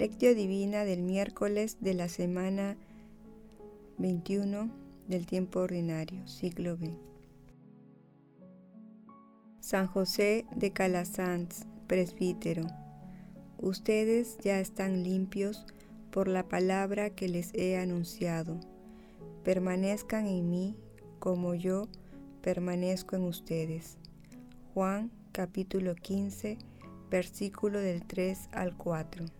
Lectio Divina del miércoles de la semana 21 del tiempo ordinario, siglo B. San José de Calasanz, presbítero, ustedes ya están limpios por la palabra que les he anunciado. Permanezcan en mí como yo permanezco en ustedes. Juan capítulo 15, versículo del 3 al 4.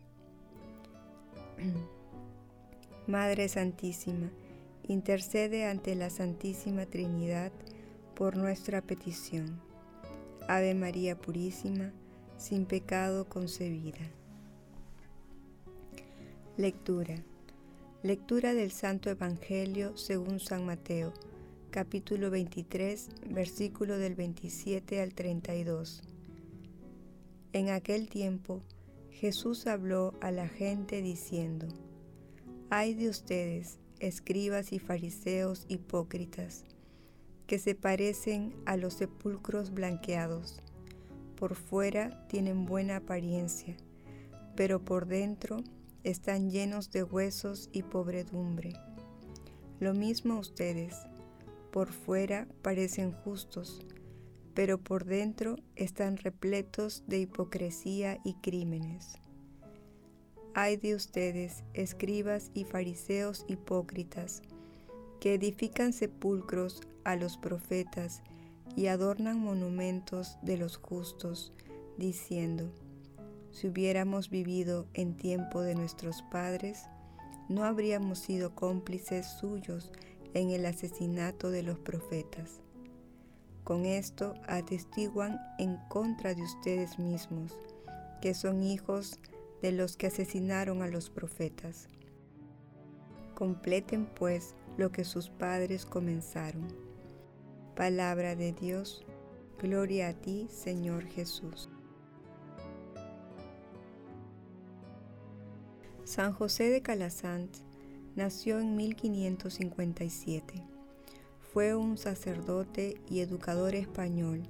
Madre Santísima, intercede ante la Santísima Trinidad por nuestra petición. Ave María Purísima, sin pecado concebida. Lectura. Lectura del Santo Evangelio según San Mateo, capítulo 23, versículo del 27 al 32. En aquel tiempo, Jesús habló a la gente diciendo, Ay de ustedes, escribas y fariseos hipócritas, que se parecen a los sepulcros blanqueados. Por fuera tienen buena apariencia, pero por dentro están llenos de huesos y pobredumbre. Lo mismo ustedes, por fuera parecen justos, pero por dentro están repletos de hipocresía y crímenes. Ay de ustedes, escribas y fariseos hipócritas, que edifican sepulcros a los profetas y adornan monumentos de los justos, diciendo, si hubiéramos vivido en tiempo de nuestros padres, no habríamos sido cómplices suyos en el asesinato de los profetas. Con esto atestiguan en contra de ustedes mismos, que son hijos de los que asesinaron a los profetas. Completen pues lo que sus padres comenzaron. Palabra de Dios, gloria a ti, Señor Jesús. San José de Calasanz nació en 1557. Fue un sacerdote y educador español,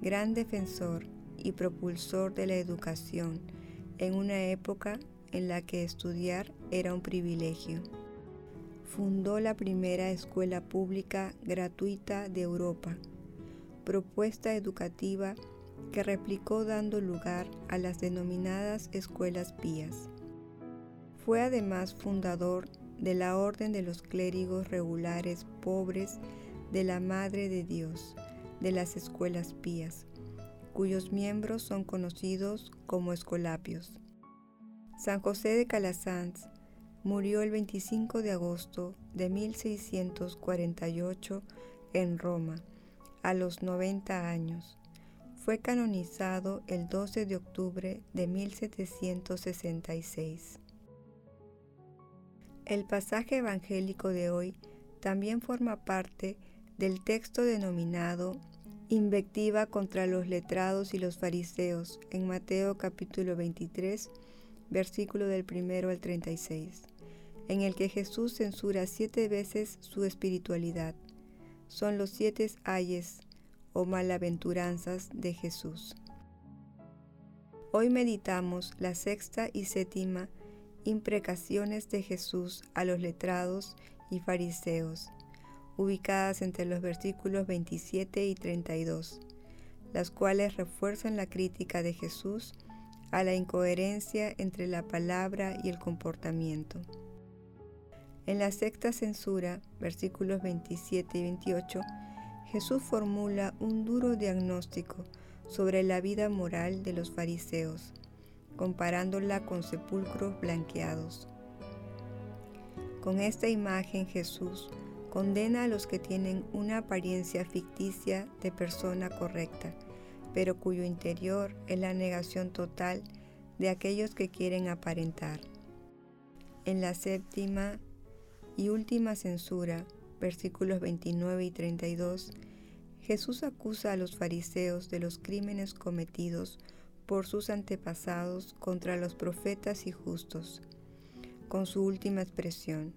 gran defensor y propulsor de la educación en una época en la que estudiar era un privilegio. Fundó la primera escuela pública gratuita de Europa, propuesta educativa que replicó dando lugar a las denominadas escuelas pías. Fue además fundador de la Orden de los Clérigos Regulares Pobres de la Madre de Dios, de las Escuelas Pías, cuyos miembros son conocidos como escolapios. San José de Calasanz murió el 25 de agosto de 1648 en Roma, a los 90 años. Fue canonizado el 12 de octubre de 1766. El pasaje evangélico de hoy también forma parte del texto denominado Invectiva contra los letrados y los fariseos en Mateo capítulo 23, versículo del primero al 36, en el que Jesús censura siete veces su espiritualidad. Son los siete ayes o malaventuranzas de Jesús. Hoy meditamos la sexta y séptima imprecaciones de Jesús a los letrados y fariseos, ubicadas entre los versículos 27 y 32, las cuales refuerzan la crítica de Jesús a la incoherencia entre la palabra y el comportamiento. En la sexta censura, versículos 27 y 28, Jesús formula un duro diagnóstico sobre la vida moral de los fariseos comparándola con sepulcros blanqueados. Con esta imagen Jesús condena a los que tienen una apariencia ficticia de persona correcta, pero cuyo interior es la negación total de aquellos que quieren aparentar. En la séptima y última censura, versículos 29 y 32, Jesús acusa a los fariseos de los crímenes cometidos por sus antepasados contra los profetas y justos, con su última expresión,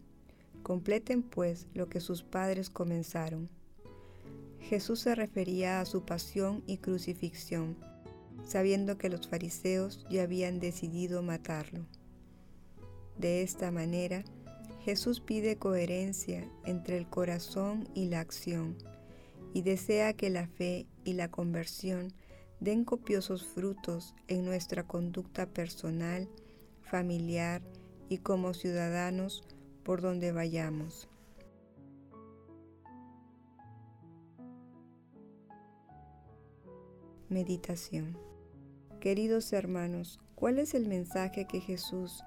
completen pues lo que sus padres comenzaron. Jesús se refería a su pasión y crucifixión, sabiendo que los fariseos ya habían decidido matarlo. De esta manera, Jesús pide coherencia entre el corazón y la acción y desea que la fe y la conversión den copiosos frutos en nuestra conducta personal, familiar y como ciudadanos por donde vayamos. Meditación Queridos hermanos, ¿cuál es el mensaje que Jesús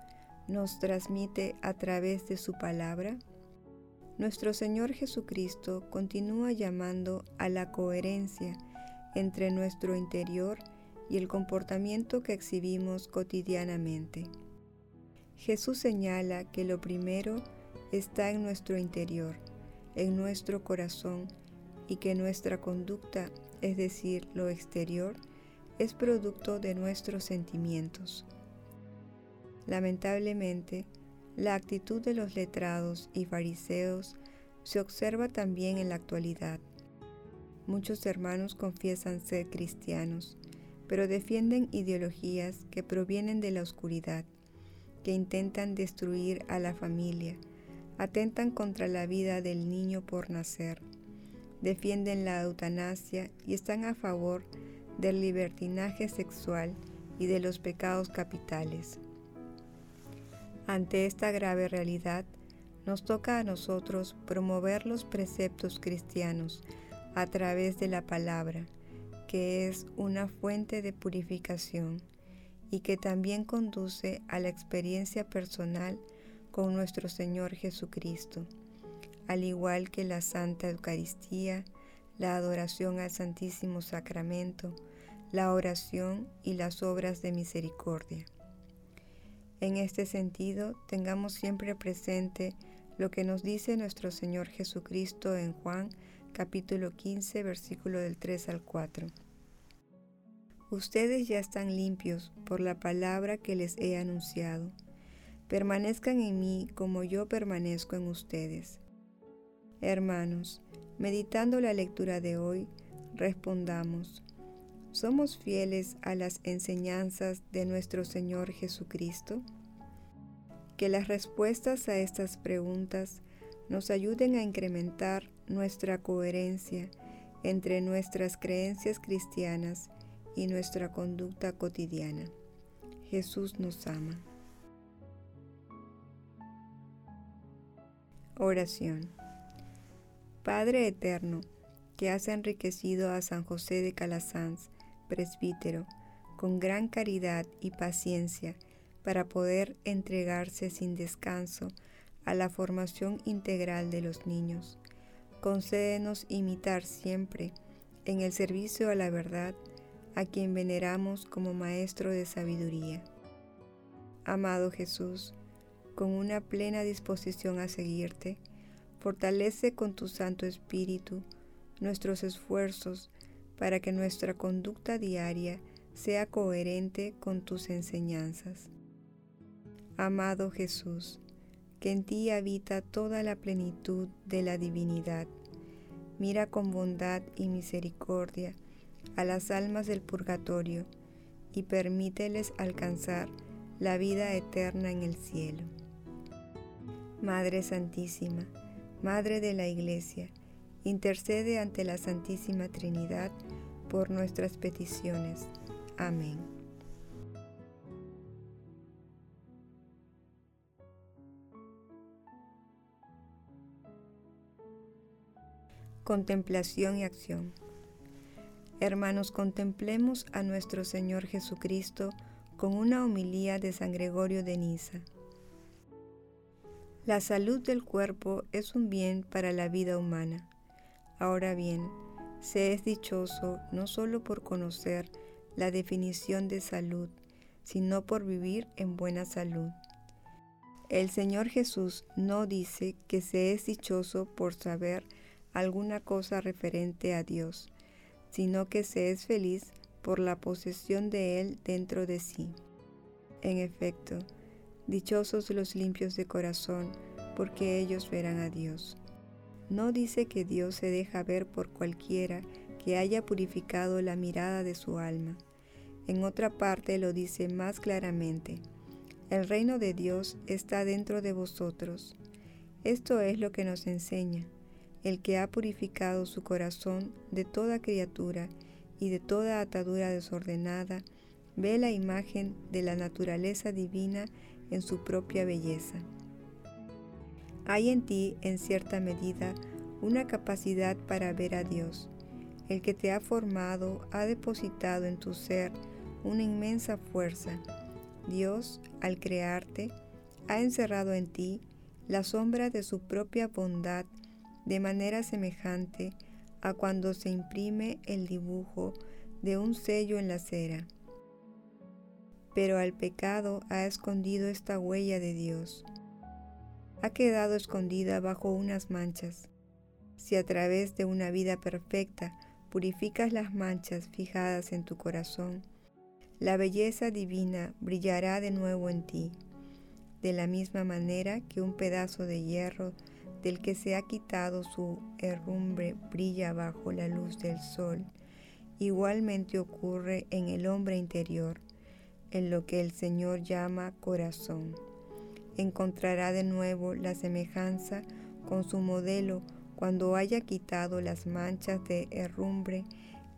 nos transmite a través de su palabra? Nuestro Señor Jesucristo continúa llamando a la coherencia entre nuestro interior y el comportamiento que exhibimos cotidianamente. Jesús señala que lo primero está en nuestro interior, en nuestro corazón, y que nuestra conducta, es decir, lo exterior, es producto de nuestros sentimientos. Lamentablemente, la actitud de los letrados y fariseos se observa también en la actualidad. Muchos hermanos confiesan ser cristianos, pero defienden ideologías que provienen de la oscuridad, que intentan destruir a la familia, atentan contra la vida del niño por nacer, defienden la eutanasia y están a favor del libertinaje sexual y de los pecados capitales. Ante esta grave realidad, nos toca a nosotros promover los preceptos cristianos a través de la palabra, que es una fuente de purificación y que también conduce a la experiencia personal con nuestro Señor Jesucristo, al igual que la Santa Eucaristía, la adoración al Santísimo Sacramento, la oración y las obras de misericordia. En este sentido, tengamos siempre presente lo que nos dice nuestro Señor Jesucristo en Juan capítulo 15, versículo del 3 al 4. Ustedes ya están limpios por la palabra que les he anunciado. Permanezcan en mí como yo permanezco en ustedes. Hermanos, meditando la lectura de hoy, respondamos, ¿Somos fieles a las enseñanzas de nuestro Señor Jesucristo? Que las respuestas a estas preguntas nos ayuden a incrementar nuestra coherencia entre nuestras creencias cristianas y nuestra conducta cotidiana. Jesús nos ama. Oración. Padre Eterno, que has enriquecido a San José de Calasanz, presbítero, con gran caridad y paciencia, para poder entregarse sin descanso a la formación integral de los niños. Concédenos imitar siempre, en el servicio a la verdad, a quien veneramos como Maestro de Sabiduría. Amado Jesús, con una plena disposición a seguirte, fortalece con tu Santo Espíritu nuestros esfuerzos para que nuestra conducta diaria sea coherente con tus enseñanzas. Amado Jesús, que en ti habita toda la plenitud de la divinidad, mira con bondad y misericordia a las almas del purgatorio y permíteles alcanzar la vida eterna en el cielo. Madre Santísima, Madre de la Iglesia, intercede ante la Santísima Trinidad por nuestras peticiones. Amén. Contemplación y acción. Hermanos, contemplemos a nuestro Señor Jesucristo con una homilía de San Gregorio de Niza. La salud del cuerpo es un bien para la vida humana. Ahora bien, se es dichoso no solo por conocer la definición de salud, sino por vivir en buena salud. El Señor Jesús no dice que se es dichoso por saber alguna cosa referente a Dios, sino que se es feliz por la posesión de Él dentro de sí. En efecto, dichosos los limpios de corazón, porque ellos verán a Dios. No dice que Dios se deja ver por cualquiera que haya purificado la mirada de su alma. En otra parte lo dice más claramente. El reino de Dios está dentro de vosotros. Esto es lo que nos enseña. El que ha purificado su corazón de toda criatura y de toda atadura desordenada, ve la imagen de la naturaleza divina en su propia belleza. Hay en ti, en cierta medida, una capacidad para ver a Dios. El que te ha formado ha depositado en tu ser una inmensa fuerza. Dios, al crearte, ha encerrado en ti la sombra de su propia bondad de manera semejante a cuando se imprime el dibujo de un sello en la cera. Pero al pecado ha escondido esta huella de Dios. Ha quedado escondida bajo unas manchas. Si a través de una vida perfecta purificas las manchas fijadas en tu corazón, la belleza divina brillará de nuevo en ti, de la misma manera que un pedazo de hierro del que se ha quitado su herrumbre brilla bajo la luz del sol. Igualmente ocurre en el hombre interior, en lo que el Señor llama corazón. Encontrará de nuevo la semejanza con su modelo cuando haya quitado las manchas de herrumbre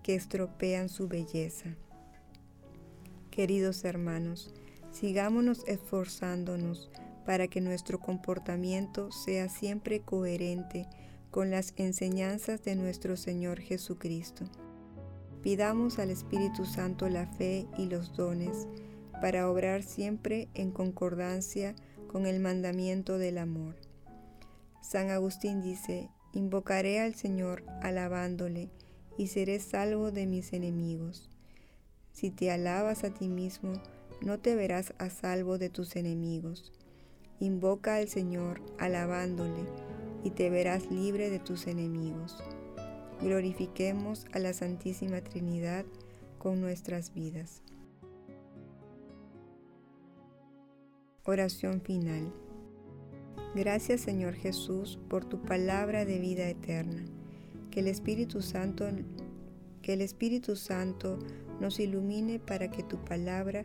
que estropean su belleza. Queridos hermanos, sigámonos esforzándonos para que nuestro comportamiento sea siempre coherente con las enseñanzas de nuestro Señor Jesucristo. Pidamos al Espíritu Santo la fe y los dones para obrar siempre en concordancia con el mandamiento del amor. San Agustín dice, invocaré al Señor alabándole y seré salvo de mis enemigos. Si te alabas a ti mismo, no te verás a salvo de tus enemigos. Invoca al Señor alabándole y te verás libre de tus enemigos. Glorifiquemos a la Santísima Trinidad con nuestras vidas. Oración final. Gracias Señor Jesús por tu palabra de vida eterna. Que el Espíritu Santo que el Espíritu Santo nos ilumine para que tu palabra